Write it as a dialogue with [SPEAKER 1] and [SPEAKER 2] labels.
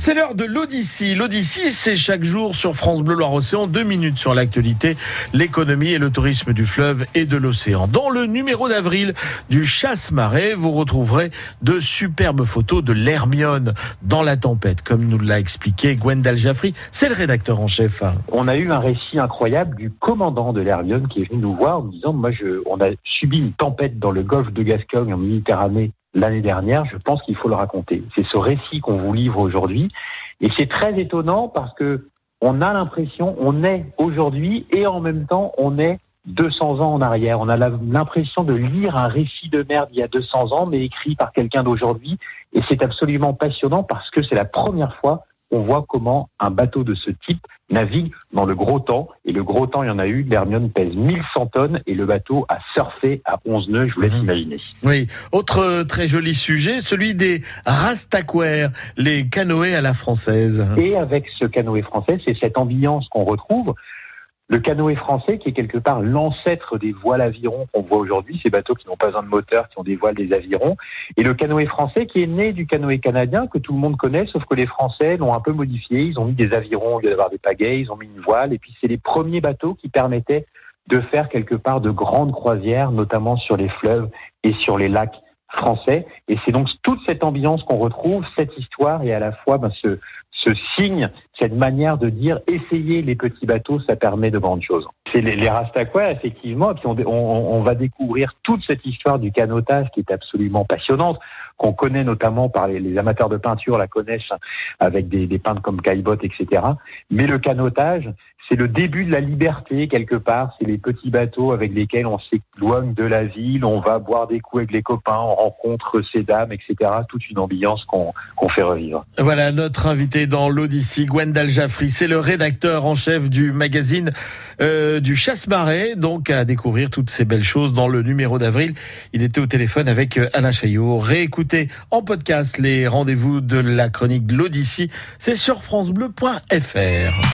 [SPEAKER 1] C'est l'heure de l'Odyssée. L'Odyssée, c'est chaque jour sur France Bleu Loire-Océan, deux minutes sur l'actualité, l'économie et le tourisme du fleuve et de l'océan. Dans le numéro d'avril du Chasse-Marais, vous retrouverez de superbes photos de l'Hermione dans la tempête, comme nous l'a expliqué Gwendal Jaffry. C'est le rédacteur en chef.
[SPEAKER 2] On a eu un récit incroyable du commandant de l'Hermione qui est venu nous voir en disant, moi, je, on a subi une tempête dans le golfe de Gascogne en Méditerranée l'année dernière, je pense qu'il faut le raconter. C'est ce récit qu'on vous livre aujourd'hui. Et c'est très étonnant parce que on a l'impression, on est aujourd'hui et en même temps, on est 200 ans en arrière. On a l'impression de lire un récit de merde il y a 200 ans, mais écrit par quelqu'un d'aujourd'hui. Et c'est absolument passionnant parce que c'est la première fois on voit comment un bateau de ce type navigue dans le gros temps. Et le gros temps, il y en a eu. L'Hermione pèse 1100 tonnes et le bateau a surfé à 11 nœuds. Je vous laisse mmh. imaginer.
[SPEAKER 1] Oui. Autre très joli sujet, celui des rastaquaires, les canoës à la française.
[SPEAKER 2] Et avec ce canoë français, c'est cette ambiance qu'on retrouve. Le canoë français, qui est quelque part l'ancêtre des voiles avirons qu'on voit aujourd'hui, ces bateaux qui n'ont pas besoin de moteur, qui ont des voiles des avirons, et le canoë français qui est né du canoë canadien que tout le monde connaît, sauf que les Français l'ont un peu modifié. Ils ont mis des avirons au lieu d'avoir des pagaies, ils ont mis une voile, et puis c'est les premiers bateaux qui permettaient de faire quelque part de grandes croisières, notamment sur les fleuves et sur les lacs français. Et c'est donc toute cette ambiance qu'on retrouve, cette histoire et à la fois ben, ce, ce signe, cette manière de dire essayer les petits bateaux, ça permet de grandes choses. C'est les, les Rastaquois, effectivement, et puis on, on, on, va découvrir toute cette histoire du canotage qui est absolument passionnante, qu'on connaît notamment par les, les, amateurs de peinture, la connaissent avec des, des peintres comme Caillebotte, etc. Mais le canotage, c'est le début de la liberté quelque part. C'est les petits bateaux avec lesquels on s'éloigne de la ville, on va boire des coups avec les copains, on rencontre ces dames, etc. Toute une ambiance qu'on fait revivre.
[SPEAKER 1] Voilà notre invité dans l'Odyssée, Gwendal Jaffry. C'est le rédacteur en chef du magazine euh, du Chasse-Marais, donc à découvrir toutes ces belles choses dans le numéro d'avril. Il était au téléphone avec euh, Alain Chaillot. Réécoutez en podcast les rendez-vous de la chronique de l'Odyssée. C'est sur francebleu.fr.